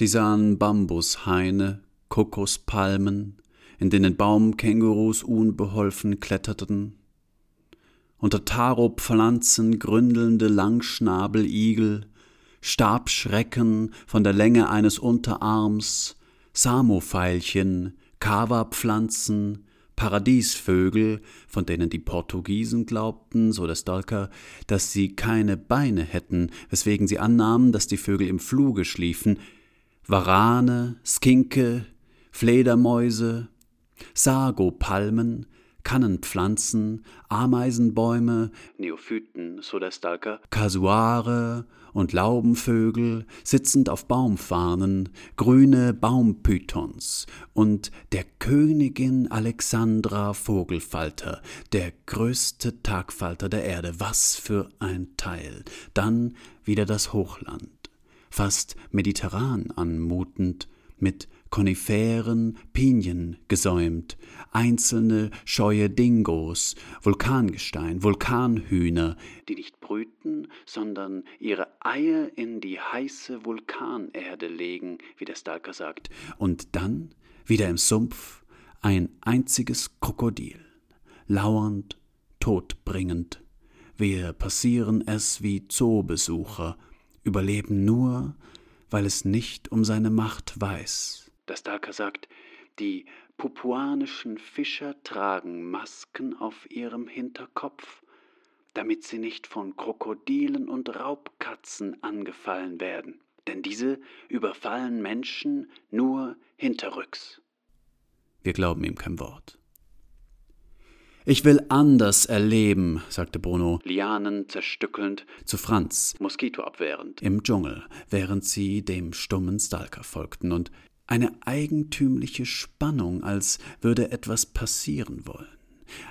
Sie sahen Bambushaine, Kokospalmen, in denen Baumkängurus unbeholfen kletterten, unter Taropflanzen gründelnde Langschnabeligel, Stabschrecken von der Länge eines Unterarms, Samopfeilchen, Kawapflanzen, Paradiesvögel, von denen die Portugiesen glaubten, so der Stalker, dass sie keine Beine hätten, weswegen sie annahmen, dass die Vögel im Fluge schliefen, Warane, Skinke, Fledermäuse, Sagopalmen, Kannenpflanzen, Ameisenbäume, Neophyten, so der Stalker, Kasuare und Laubenvögel sitzend auf Baumfarnen, grüne Baumpythons und der Königin Alexandra Vogelfalter, der größte Tagfalter der Erde. Was für ein Teil. Dann wieder das Hochland, fast mediterran anmutend, mit Koniferen, Pinien gesäumt, einzelne scheue Dingos, Vulkangestein, Vulkanhühner, die nicht brüten, sondern ihre Eier in die heiße Vulkanerde legen, wie der Stalker sagt, und dann, wieder im Sumpf, ein einziges Krokodil, lauernd, todbringend. Wir passieren es wie Zoobesucher, überleben nur, weil es nicht um seine Macht weiß. Der Stalker sagt, die papuanischen Fischer tragen Masken auf ihrem Hinterkopf, damit sie nicht von Krokodilen und Raubkatzen angefallen werden, denn diese überfallen Menschen nur hinterrücks. Wir glauben ihm kein Wort. Ich will anders erleben, sagte Bruno, Lianen zerstückelnd, zu Franz, Moskito abwehrend, im Dschungel, während sie dem stummen Stalker folgten, und eine eigentümliche Spannung, als würde etwas passieren wollen,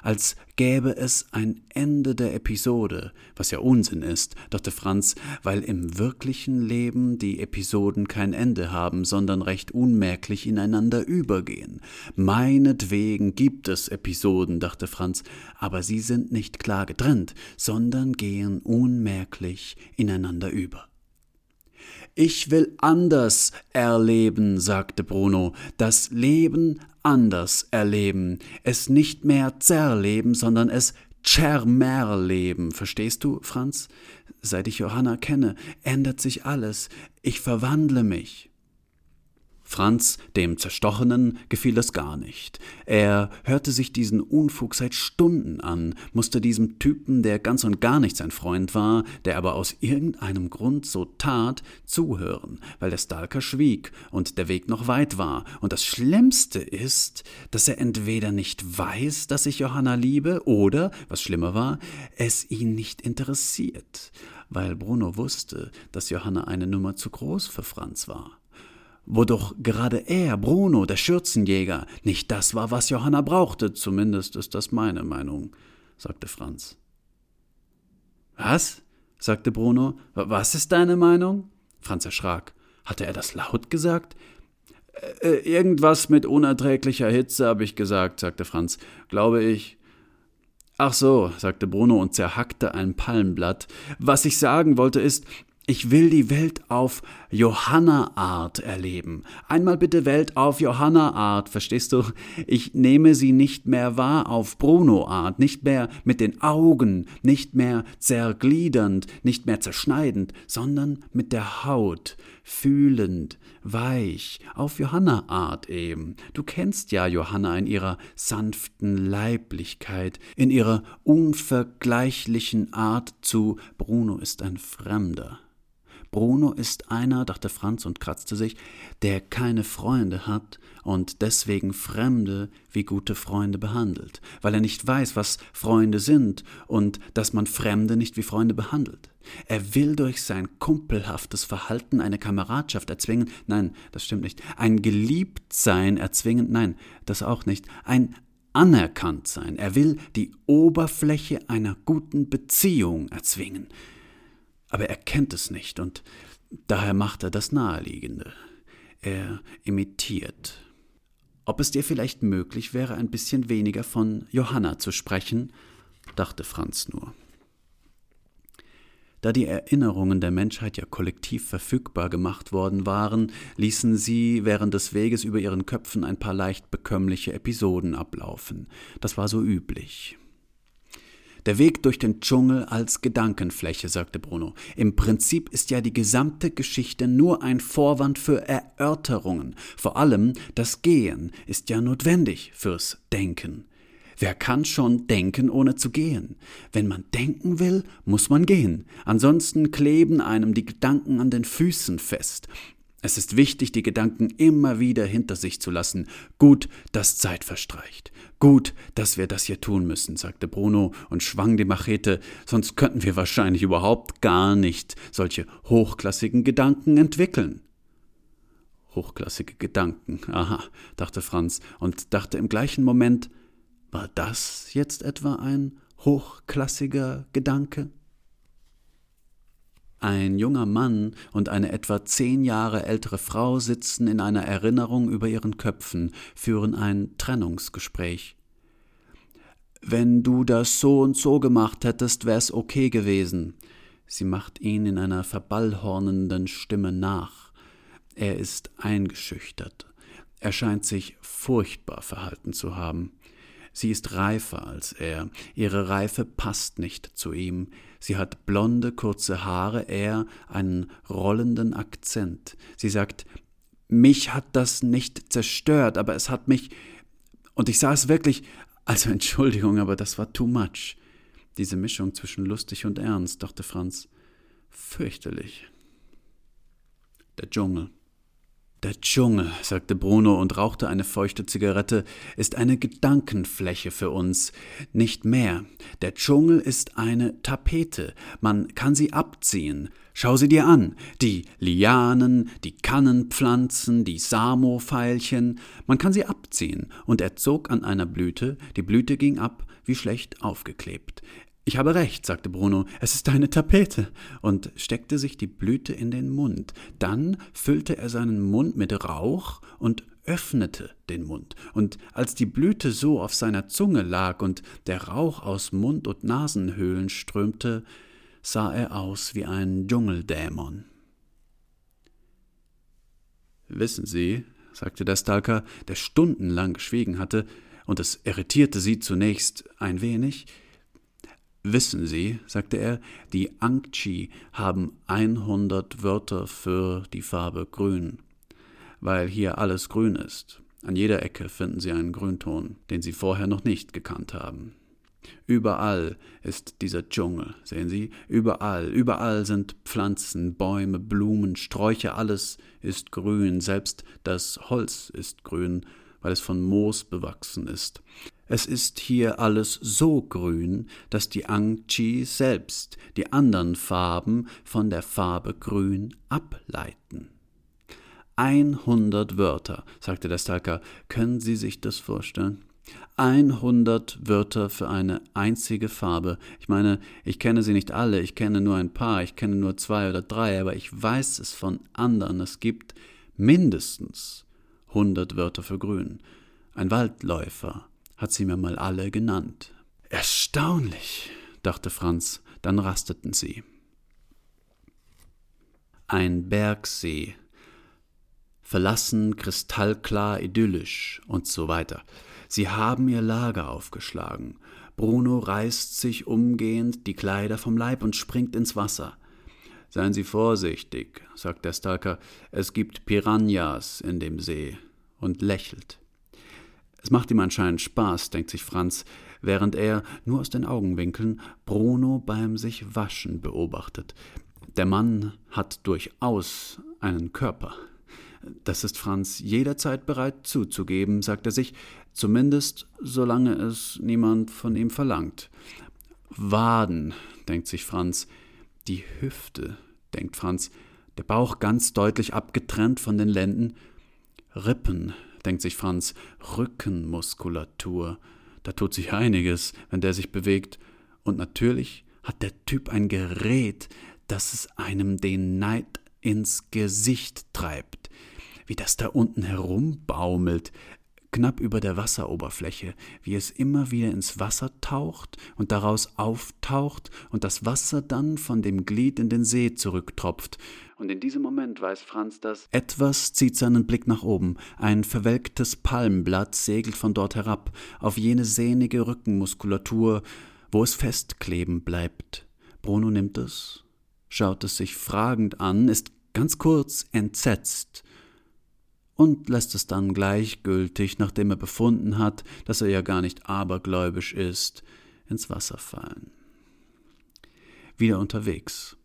als gäbe es ein Ende der Episode, was ja Unsinn ist, dachte Franz, weil im wirklichen Leben die Episoden kein Ende haben, sondern recht unmerklich ineinander übergehen. Meinetwegen gibt es Episoden, dachte Franz, aber sie sind nicht klar getrennt, sondern gehen unmerklich ineinander über. Ich will anders erleben, sagte Bruno, das Leben anders erleben, es nicht mehr zerleben, sondern es Tschermerleben. Verstehst du, Franz? Seit ich Johanna kenne, ändert sich alles. Ich verwandle mich. Franz, dem Zerstochenen, gefiel das gar nicht. Er hörte sich diesen Unfug seit Stunden an, musste diesem Typen, der ganz und gar nicht sein Freund war, der aber aus irgendeinem Grund so tat, zuhören, weil der Stalker schwieg und der Weg noch weit war. Und das Schlimmste ist, dass er entweder nicht weiß, dass ich Johanna liebe, oder, was schlimmer war, es ihn nicht interessiert, weil Bruno wusste, dass Johanna eine Nummer zu groß für Franz war wo doch gerade er, Bruno, der Schürzenjäger, nicht das war, was Johanna brauchte, zumindest ist das meine Meinung, sagte Franz. Was? sagte Bruno. Was ist deine Meinung? Franz erschrak. Hatte er das laut gesagt? Äh, äh irgendwas mit unerträglicher Hitze, habe ich gesagt, sagte Franz. Glaube ich. Ach so, sagte Bruno und zerhackte ein Palmblatt. Was ich sagen wollte ist, ich will die Welt auf Johanna-Art erleben. Einmal bitte Welt auf Johanna-Art, verstehst du? Ich nehme sie nicht mehr wahr auf Bruno-Art, nicht mehr mit den Augen, nicht mehr zergliedernd, nicht mehr zerschneidend, sondern mit der Haut, fühlend, weich, auf Johanna-Art eben. Du kennst ja Johanna in ihrer sanften Leiblichkeit, in ihrer unvergleichlichen Art zu Bruno ist ein Fremder. Bruno ist einer, dachte Franz und kratzte sich, der keine Freunde hat und deswegen Fremde wie gute Freunde behandelt, weil er nicht weiß, was Freunde sind und dass man Fremde nicht wie Freunde behandelt. Er will durch sein kumpelhaftes Verhalten eine Kameradschaft erzwingen, nein, das stimmt nicht, ein Geliebtsein erzwingen, nein, das auch nicht, ein anerkannt sein. Er will die Oberfläche einer guten Beziehung erzwingen aber er kennt es nicht und daher macht er das Naheliegende. Er imitiert. Ob es dir vielleicht möglich wäre, ein bisschen weniger von Johanna zu sprechen, dachte Franz nur. Da die Erinnerungen der Menschheit ja kollektiv verfügbar gemacht worden waren, ließen sie während des Weges über ihren Köpfen ein paar leicht bekömmliche Episoden ablaufen. Das war so üblich. Der Weg durch den Dschungel als Gedankenfläche, sagte Bruno. Im Prinzip ist ja die gesamte Geschichte nur ein Vorwand für Erörterungen. Vor allem das Gehen ist ja notwendig fürs Denken. Wer kann schon denken, ohne zu gehen? Wenn man denken will, muss man gehen. Ansonsten kleben einem die Gedanken an den Füßen fest. Es ist wichtig, die Gedanken immer wieder hinter sich zu lassen. Gut, dass Zeit verstreicht. Gut, dass wir das hier tun müssen, sagte Bruno und schwang die Machete, sonst könnten wir wahrscheinlich überhaupt gar nicht solche hochklassigen Gedanken entwickeln. Hochklassige Gedanken, aha, dachte Franz und dachte im gleichen Moment, war das jetzt etwa ein hochklassiger Gedanke? Ein junger Mann und eine etwa zehn Jahre ältere Frau sitzen in einer Erinnerung über ihren Köpfen, führen ein Trennungsgespräch. Wenn du das so und so gemacht hättest, wär's okay gewesen. Sie macht ihn in einer verballhornenden Stimme nach. Er ist eingeschüchtert. Er scheint sich furchtbar verhalten zu haben. Sie ist reifer als er, ihre Reife passt nicht zu ihm, sie hat blonde, kurze Haare, er einen rollenden Akzent. Sie sagt, mich hat das nicht zerstört, aber es hat mich. Und ich sah es wirklich. Also Entschuldigung, aber das war too much. Diese Mischung zwischen lustig und ernst, dachte Franz. Fürchterlich. Der Dschungel. Der Dschungel, sagte Bruno und rauchte eine feuchte Zigarette, ist eine Gedankenfläche für uns, nicht mehr. Der Dschungel ist eine Tapete, man kann sie abziehen. Schau sie dir an, die Lianen, die Kannenpflanzen, die Samo-Veilchen, man kann sie abziehen. Und er zog an einer Blüte, die Blüte ging ab, wie schlecht aufgeklebt. Ich habe recht, sagte Bruno, es ist eine Tapete, und steckte sich die Blüte in den Mund. Dann füllte er seinen Mund mit Rauch und öffnete den Mund, und als die Blüte so auf seiner Zunge lag und der Rauch aus Mund und Nasenhöhlen strömte, sah er aus wie ein Dschungeldämon. Wissen Sie, sagte der Stalker, der stundenlang geschwiegen hatte, und es irritierte sie zunächst ein wenig, Wissen Sie, sagte er, die Angchi haben 100 Wörter für die Farbe grün, weil hier alles grün ist. An jeder Ecke finden Sie einen Grünton, den Sie vorher noch nicht gekannt haben. Überall ist dieser Dschungel, sehen Sie, überall, überall sind Pflanzen, Bäume, Blumen, Sträucher, alles ist grün, selbst das Holz ist grün, weil es von Moos bewachsen ist. Es ist hier alles so grün, dass die Angchi selbst die anderen Farben von der Farbe grün ableiten. Einhundert Wörter, sagte der Stalker. Können Sie sich das vorstellen? Einhundert Wörter für eine einzige Farbe. Ich meine, ich kenne sie nicht alle, ich kenne nur ein paar, ich kenne nur zwei oder drei, aber ich weiß es von anderen. Es gibt mindestens hundert Wörter für grün. Ein Waldläufer, hat sie mir mal alle genannt. Erstaunlich, dachte Franz, dann rasteten sie. Ein Bergsee, verlassen, kristallklar, idyllisch und so weiter. Sie haben ihr Lager aufgeschlagen. Bruno reißt sich umgehend die Kleider vom Leib und springt ins Wasser. Seien Sie vorsichtig, sagt der Stalker, es gibt Piranhas in dem See und lächelt. Es macht ihm anscheinend Spaß, denkt sich Franz, während er, nur aus den Augenwinkeln, Bruno beim sich waschen beobachtet. Der Mann hat durchaus einen Körper. Das ist Franz jederzeit bereit zuzugeben, sagt er sich, zumindest solange es niemand von ihm verlangt. Waden, denkt sich Franz, die Hüfte, denkt Franz, der Bauch ganz deutlich abgetrennt von den Lenden, Rippen, denkt sich Franz, Rückenmuskulatur. Da tut sich einiges, wenn der sich bewegt. Und natürlich hat der Typ ein Gerät, das es einem den Neid ins Gesicht treibt. Wie das da unten herumbaumelt. Knapp über der Wasseroberfläche, wie es immer wieder ins Wasser taucht und daraus auftaucht und das Wasser dann von dem Glied in den See zurücktropft. Und in diesem Moment weiß Franz, dass etwas zieht seinen Blick nach oben. Ein verwelktes Palmblatt segelt von dort herab auf jene sehnige Rückenmuskulatur, wo es festkleben bleibt. Bruno nimmt es, schaut es sich fragend an, ist ganz kurz entsetzt und lässt es dann gleichgültig, nachdem er befunden hat, dass er ja gar nicht abergläubisch ist, ins Wasser fallen. Wieder unterwegs.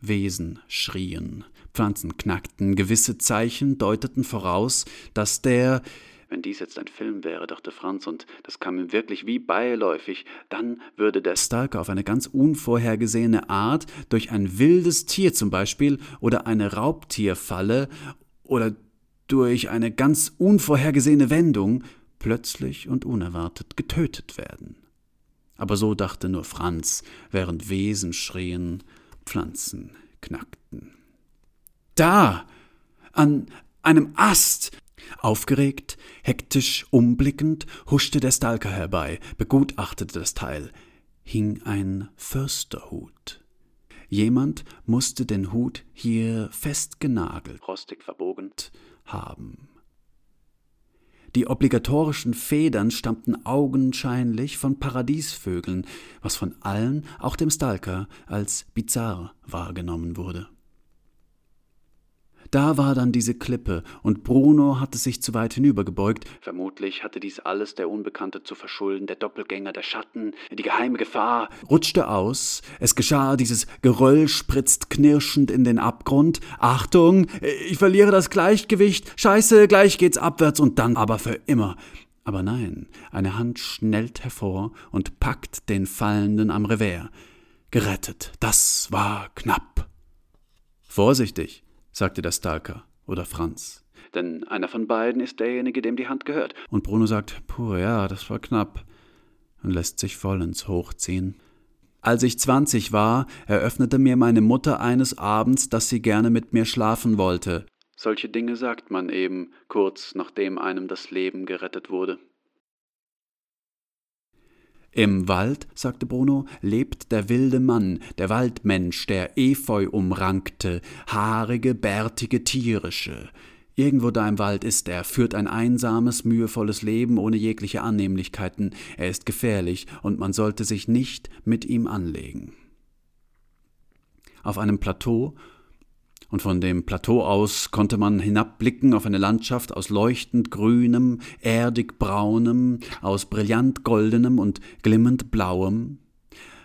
Wesen schrien, Pflanzen knackten, gewisse Zeichen deuteten voraus, dass der wenn dies jetzt ein Film wäre, dachte Franz, und das kam ihm wirklich wie beiläufig, dann würde der Stalker auf eine ganz unvorhergesehene Art durch ein wildes Tier zum Beispiel oder eine Raubtierfalle oder durch eine ganz unvorhergesehene Wendung plötzlich und unerwartet getötet werden. Aber so dachte nur Franz, während Wesen schrien, Pflanzen knackten. Da! An einem Ast! Aufgeregt, hektisch umblickend, huschte der Stalker herbei, begutachtete das Teil. Hing ein Försterhut. Jemand musste den Hut hier festgenagelt, rostig verbogend, haben. Die obligatorischen Federn stammten augenscheinlich von Paradiesvögeln, was von allen, auch dem Stalker, als bizarr wahrgenommen wurde. Da war dann diese Klippe, und Bruno hatte sich zu weit hinübergebeugt. Vermutlich hatte dies alles der Unbekannte zu verschulden, der Doppelgänger, der Schatten, die geheime Gefahr. Rutschte aus, es geschah, dieses Geröll spritzt knirschend in den Abgrund. Achtung, ich verliere das Gleichgewicht, scheiße, gleich geht's abwärts und dann aber für immer. Aber nein, eine Hand schnellt hervor und packt den Fallenden am Revers. Gerettet, das war knapp. Vorsichtig, sagte der Stalker oder Franz. Denn einer von beiden ist derjenige, dem die Hand gehört. Und Bruno sagt, puh, ja, das war knapp. Und lässt sich vollends hochziehen. Als ich zwanzig war, eröffnete mir meine Mutter eines Abends, dass sie gerne mit mir schlafen wollte. Solche Dinge sagt man eben, kurz nachdem einem das Leben gerettet wurde. Im Wald, sagte Bruno, lebt der wilde Mann, der Waldmensch, der Efeu umrankte, haarige, bärtige, tierische. Irgendwo da im Wald ist er, führt ein einsames, mühevolles Leben ohne jegliche Annehmlichkeiten. Er ist gefährlich und man sollte sich nicht mit ihm anlegen. Auf einem Plateau und von dem Plateau aus konnte man hinabblicken auf eine Landschaft aus leuchtend grünem, erdig braunem, aus brillant goldenem und glimmend blauem.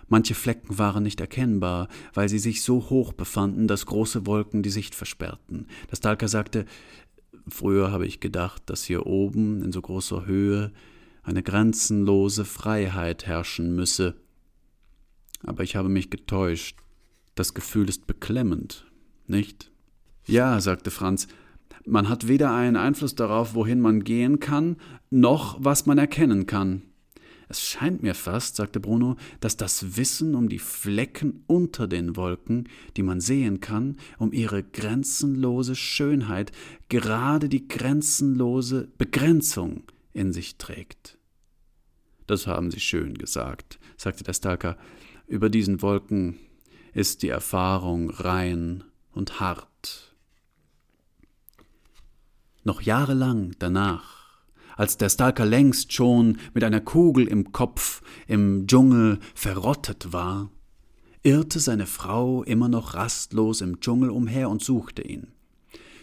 Manche Flecken waren nicht erkennbar, weil sie sich so hoch befanden, dass große Wolken die Sicht versperrten. Das Talker sagte, früher habe ich gedacht, dass hier oben in so großer Höhe eine grenzenlose Freiheit herrschen müsse. Aber ich habe mich getäuscht. Das Gefühl ist beklemmend, nicht? Ja, sagte Franz, man hat weder einen Einfluss darauf, wohin man gehen kann, noch was man erkennen kann. Es scheint mir fast, sagte Bruno, dass das Wissen um die Flecken unter den Wolken, die man sehen kann, um ihre grenzenlose Schönheit, gerade die grenzenlose Begrenzung in sich trägt. Das haben Sie schön gesagt, sagte der Stalker. Über diesen Wolken ist die Erfahrung rein und hart. Noch jahrelang danach, als der Stalker längst schon mit einer Kugel im Kopf im Dschungel verrottet war, irrte seine Frau immer noch rastlos im Dschungel umher und suchte ihn.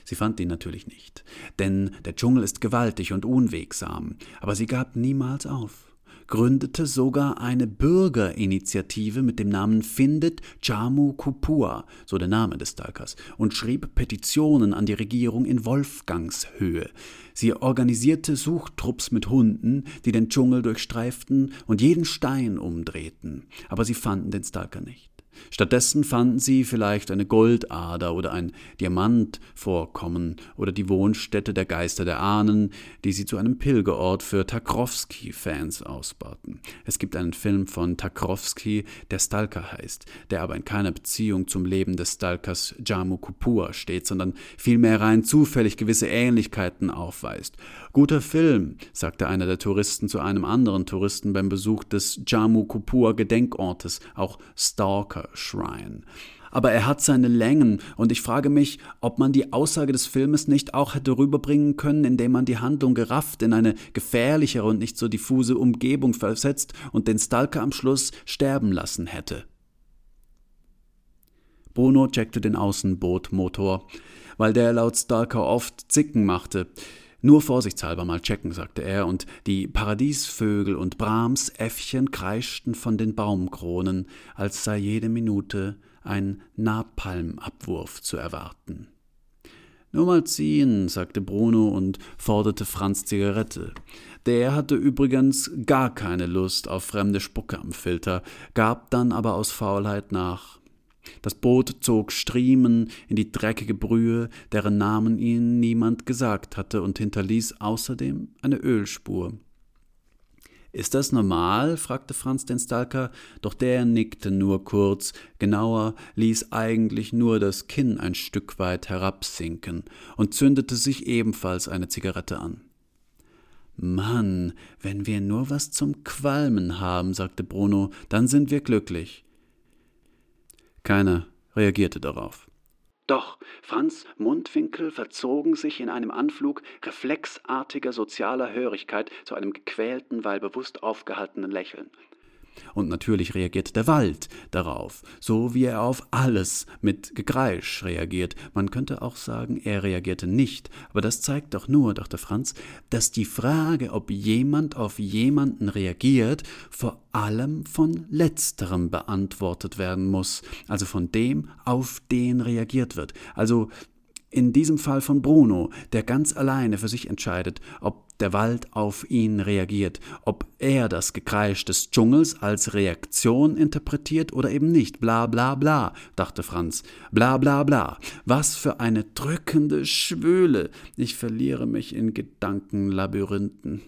Sie fand ihn natürlich nicht, denn der Dschungel ist gewaltig und unwegsam, aber sie gab niemals auf gründete sogar eine Bürgerinitiative mit dem Namen Findet Chamu Kupua, so der Name des Stalkers, und schrieb Petitionen an die Regierung in Wolfgangshöhe. Sie organisierte Suchtrupps mit Hunden, die den Dschungel durchstreiften und jeden Stein umdrehten, aber sie fanden den Stalker nicht. Stattdessen fanden sie vielleicht eine Goldader oder ein Diamant vorkommen oder die Wohnstätte der Geister der Ahnen, die sie zu einem Pilgerort für Tarkovsky-Fans ausbauten. Es gibt einen Film von Tarkovsky, der Stalker heißt, der aber in keiner Beziehung zum Leben des Stalkers Jamu Kupua steht, sondern vielmehr rein zufällig gewisse Ähnlichkeiten aufweist. Guter Film, sagte einer der Touristen zu einem anderen Touristen beim Besuch des Jamu Kupua Gedenkortes, auch Stalker Shrine. Aber er hat seine Längen, und ich frage mich, ob man die Aussage des Filmes nicht auch hätte rüberbringen können, indem man die Handlung gerafft in eine gefährlichere und nicht so diffuse Umgebung versetzt und den Stalker am Schluss sterben lassen hätte. Bruno checkte den Außenbootmotor, weil der laut Stalker oft Zicken machte. Nur vorsichtshalber mal checken, sagte er, und die Paradiesvögel und Brahmsäffchen kreischten von den Baumkronen, als sei jede Minute ein Napalmabwurf zu erwarten. Nur mal ziehen, sagte Bruno und forderte Franz Zigarette. Der hatte übrigens gar keine Lust auf fremde Spucke am Filter, gab dann aber aus Faulheit nach. Das Boot zog Striemen in die dreckige Brühe, deren Namen ihnen niemand gesagt hatte, und hinterließ außerdem eine Ölspur. Ist das normal? fragte Franz den Stalker, doch der nickte nur kurz, genauer ließ eigentlich nur das Kinn ein Stück weit herabsinken und zündete sich ebenfalls eine Zigarette an. Mann, wenn wir nur was zum Qualmen haben, sagte Bruno, dann sind wir glücklich. Keiner reagierte darauf. Doch Franz Mundwinkel verzogen sich in einem Anflug reflexartiger sozialer Hörigkeit zu einem gequälten, weil bewusst aufgehaltenen Lächeln. Und natürlich reagiert der Wald darauf, so wie er auf alles mit Gegreisch reagiert. Man könnte auch sagen, er reagierte nicht, aber das zeigt doch nur, dachte Franz, dass die Frage, ob jemand auf jemanden reagiert, vor allem von letzterem beantwortet werden muss, also von dem, auf den reagiert wird. Also in diesem Fall von Bruno, der ganz alleine für sich entscheidet, ob der Wald auf ihn reagiert, ob er das Gekreisch des Dschungels als Reaktion interpretiert oder eben nicht. Bla bla bla, dachte Franz. Bla bla bla. Was für eine drückende Schwüle. Ich verliere mich in Gedankenlabyrinthen.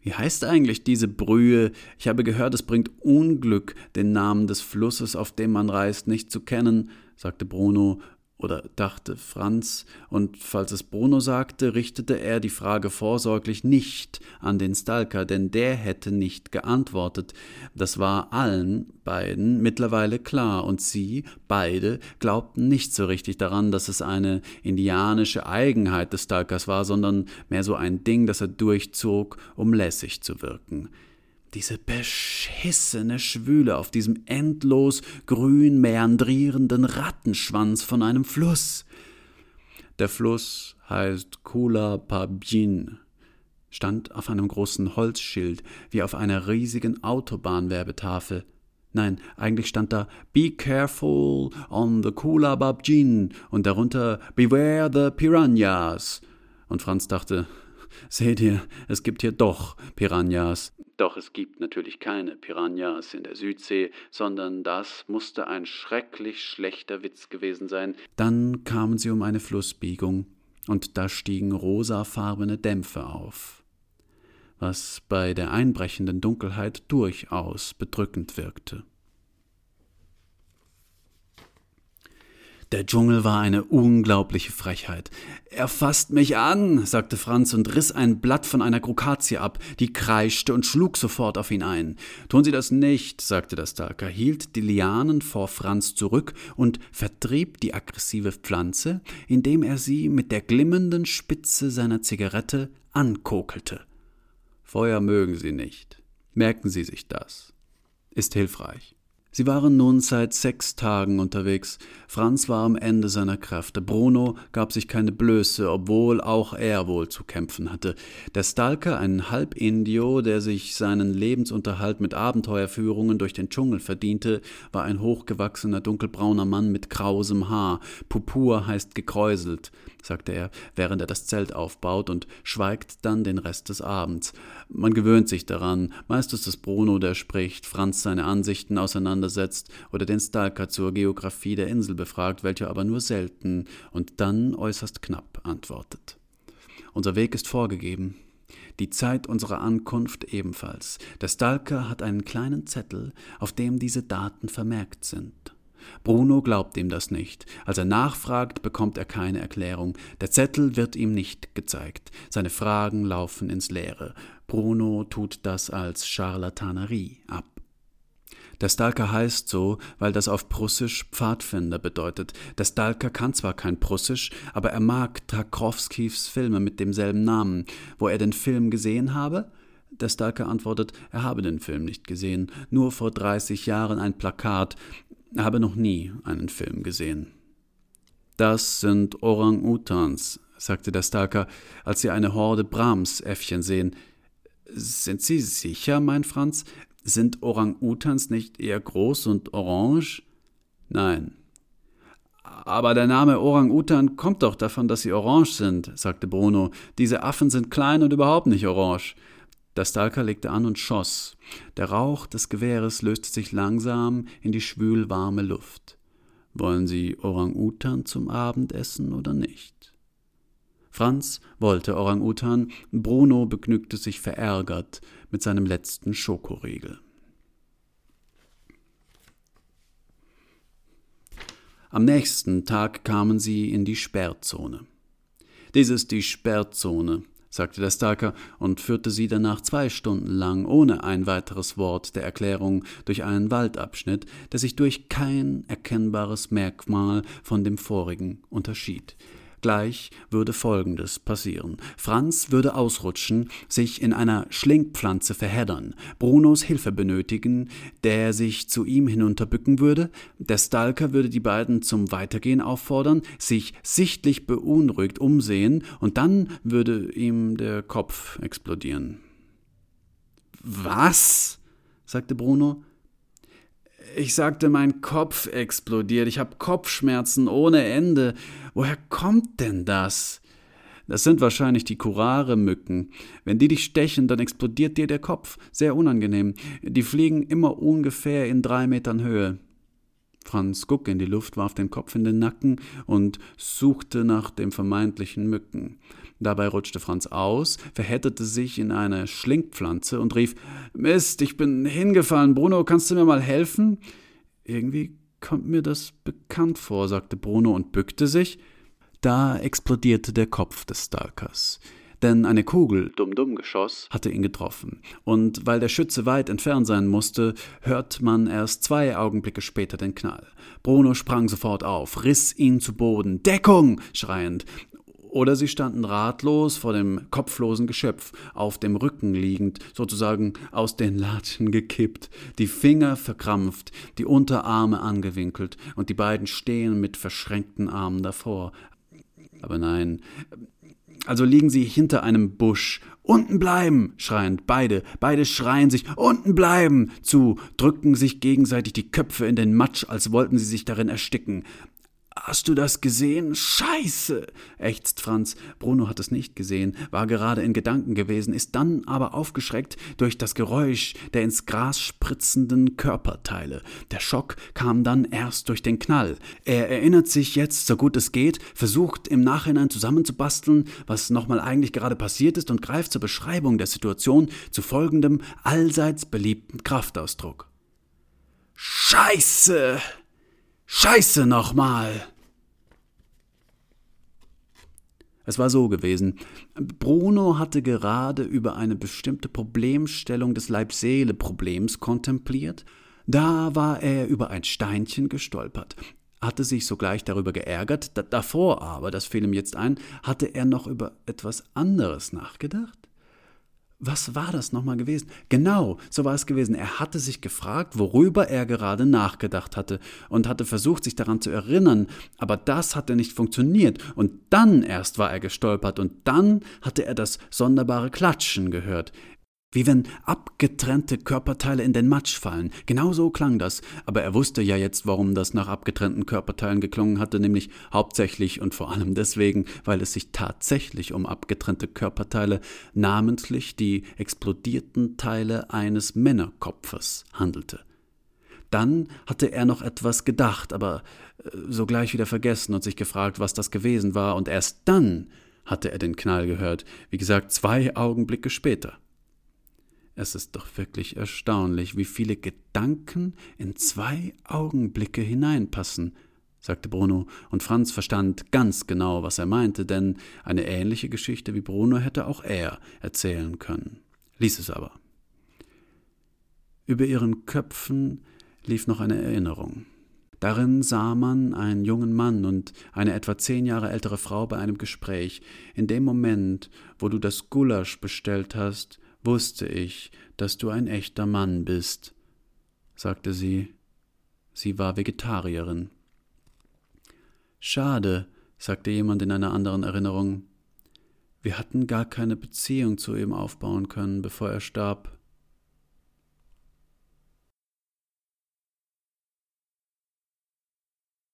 Wie heißt eigentlich diese Brühe? Ich habe gehört, es bringt Unglück, den Namen des Flusses, auf dem man reist, nicht zu kennen, sagte Bruno oder dachte Franz, und falls es Bruno sagte, richtete er die Frage vorsorglich nicht an den Stalker, denn der hätte nicht geantwortet. Das war allen beiden mittlerweile klar, und sie beide glaubten nicht so richtig daran, dass es eine indianische Eigenheit des Stalkers war, sondern mehr so ein Ding, das er durchzog, um lässig zu wirken. Diese beschissene Schwüle auf diesem endlos grün meandrierenden Rattenschwanz von einem Fluss. Der Fluss heißt Kula Pabjin, stand auf einem großen Holzschild, wie auf einer riesigen Autobahnwerbetafel. Nein, eigentlich stand da Be careful on the Kula Babjin und darunter Beware the Piranhas. Und Franz dachte, seht ihr, es gibt hier doch Piranhas. Doch es gibt natürlich keine Piranhas in der Südsee, sondern das musste ein schrecklich schlechter Witz gewesen sein. Dann kamen sie um eine Flussbiegung, und da stiegen rosafarbene Dämpfe auf, was bei der einbrechenden Dunkelheit durchaus bedrückend wirkte. Der Dschungel war eine unglaubliche Frechheit. Er fasst mich an, sagte Franz und riss ein Blatt von einer Krokazie ab, die kreischte und schlug sofort auf ihn ein. Tun Sie das nicht, sagte der Stalker, hielt die Lianen vor Franz zurück und vertrieb die aggressive Pflanze, indem er sie mit der glimmenden Spitze seiner Zigarette ankokelte. Feuer mögen Sie nicht. Merken Sie sich das. Ist hilfreich. Sie waren nun seit sechs Tagen unterwegs. Franz war am Ende seiner Kräfte. Bruno gab sich keine Blöße, obwohl auch er wohl zu kämpfen hatte. Der Stalker, ein Halbindio, der sich seinen Lebensunterhalt mit Abenteuerführungen durch den Dschungel verdiente, war ein hochgewachsener, dunkelbrauner Mann mit krausem Haar. Pupur heißt gekräuselt, sagte er, während er das Zelt aufbaut und schweigt dann den Rest des Abends. Man gewöhnt sich daran. Meist ist es Bruno, der spricht, Franz seine Ansichten auseinander auseinandersetzt oder den Stalker zur Geographie der Insel befragt, welcher aber nur selten und dann äußerst knapp antwortet. Unser Weg ist vorgegeben, die Zeit unserer Ankunft ebenfalls. Der Stalker hat einen kleinen Zettel, auf dem diese Daten vermerkt sind. Bruno glaubt ihm das nicht. Als er nachfragt, bekommt er keine Erklärung. Der Zettel wird ihm nicht gezeigt. Seine Fragen laufen ins Leere. Bruno tut das als Charlatanerie ab. Der Stalker heißt so, weil das auf Prussisch Pfadfinder bedeutet. Der Stalker kann zwar kein Prussisch, aber er mag Tarkowskis Filme mit demselben Namen. Wo er den Film gesehen habe? Der Stalker antwortet, er habe den Film nicht gesehen, nur vor 30 Jahren ein Plakat, er habe noch nie einen Film gesehen. Das sind Orang-Utans, sagte der Stalker, als sie eine Horde Brahms-Äffchen sehen. Sind Sie sicher, mein Franz? Sind Orang-Utans nicht eher groß und orange? Nein. Aber der Name Orang-Utan kommt doch davon, dass sie orange sind, sagte Bruno. Diese Affen sind klein und überhaupt nicht orange. Der Stalker legte an und schoss. Der Rauch des Gewehres löste sich langsam in die schwülwarme Luft. Wollen Sie Orang-Utan zum Abendessen oder nicht? Franz wollte Orang-Utan, Bruno begnügte sich verärgert mit seinem letzten Schokoriegel. Am nächsten Tag kamen sie in die Sperrzone. Dies ist die Sperrzone, sagte der Stalker und führte sie danach zwei Stunden lang ohne ein weiteres Wort der Erklärung durch einen Waldabschnitt, der sich durch kein erkennbares Merkmal von dem vorigen unterschied. Gleich würde Folgendes passieren. Franz würde ausrutschen, sich in einer Schlingpflanze verheddern, Brunos Hilfe benötigen, der sich zu ihm hinunterbücken würde, der Stalker würde die beiden zum Weitergehen auffordern, sich sichtlich beunruhigt umsehen, und dann würde ihm der Kopf explodieren. Was? sagte Bruno. Ich sagte, mein Kopf explodiert. Ich habe Kopfschmerzen ohne Ende. Woher kommt denn das? Das sind wahrscheinlich die Kurare-Mücken. Wenn die dich stechen, dann explodiert dir der Kopf. Sehr unangenehm. Die fliegen immer ungefähr in drei Metern Höhe. Franz guckte in die Luft, warf den Kopf in den Nacken und suchte nach dem vermeintlichen Mücken. Dabei rutschte Franz aus, verhedderte sich in eine Schlingpflanze und rief Mist, ich bin hingefallen. Bruno, kannst du mir mal helfen? Irgendwie kommt mir das bekannt vor, sagte Bruno und bückte sich. Da explodierte der Kopf des Stalkers denn eine Kugel, Dumm-Dumm-Geschoss, hatte ihn getroffen. Und weil der Schütze weit entfernt sein musste, hört man erst zwei Augenblicke später den Knall. Bruno sprang sofort auf, riss ihn zu Boden. Deckung! schreiend. Oder sie standen ratlos vor dem kopflosen Geschöpf, auf dem Rücken liegend, sozusagen aus den Latschen gekippt, die Finger verkrampft, die Unterarme angewinkelt, und die beiden stehen mit verschränkten Armen davor. Aber nein, also liegen sie hinter einem Busch. Unten bleiben! schreiend beide, beide schreien sich unten bleiben zu, drücken sich gegenseitig die Köpfe in den Matsch, als wollten sie sich darin ersticken. Hast du das gesehen? Scheiße! ächzt Franz. Bruno hat es nicht gesehen, war gerade in Gedanken gewesen, ist dann aber aufgeschreckt durch das Geräusch der ins Gras spritzenden Körperteile. Der Schock kam dann erst durch den Knall. Er erinnert sich jetzt, so gut es geht, versucht im Nachhinein zusammenzubasteln, was nochmal eigentlich gerade passiert ist und greift zur Beschreibung der Situation zu folgendem allseits beliebten Kraftausdruck. Scheiße! Scheiße nochmal! Es war so gewesen. Bruno hatte gerade über eine bestimmte Problemstellung des Leib-Seele-Problems kontempliert. Da war er über ein Steinchen gestolpert, hatte sich sogleich darüber geärgert. davor aber, das fiel ihm jetzt ein, hatte er noch über etwas anderes nachgedacht. Was war das nochmal gewesen? Genau, so war es gewesen. Er hatte sich gefragt, worüber er gerade nachgedacht hatte und hatte versucht, sich daran zu erinnern, aber das hatte nicht funktioniert. Und dann erst war er gestolpert und dann hatte er das sonderbare Klatschen gehört wie wenn abgetrennte Körperteile in den Matsch fallen. Genau so klang das, aber er wusste ja jetzt, warum das nach abgetrennten Körperteilen geklungen hatte, nämlich hauptsächlich und vor allem deswegen, weil es sich tatsächlich um abgetrennte Körperteile, namentlich die explodierten Teile eines Männerkopfes handelte. Dann hatte er noch etwas gedacht, aber äh, sogleich wieder vergessen und sich gefragt, was das gewesen war, und erst dann hatte er den Knall gehört, wie gesagt, zwei Augenblicke später. Es ist doch wirklich erstaunlich, wie viele Gedanken in zwei Augenblicke hineinpassen, sagte Bruno, und Franz verstand ganz genau, was er meinte, denn eine ähnliche Geschichte wie Bruno hätte auch er erzählen können, ließ es aber. Über ihren Köpfen lief noch eine Erinnerung. Darin sah man einen jungen Mann und eine etwa zehn Jahre ältere Frau bei einem Gespräch. In dem Moment, wo du das Gulasch bestellt hast, wusste ich, dass du ein echter Mann bist, sagte sie. Sie war Vegetarierin. Schade, sagte jemand in einer anderen Erinnerung. Wir hatten gar keine Beziehung zu ihm aufbauen können, bevor er starb.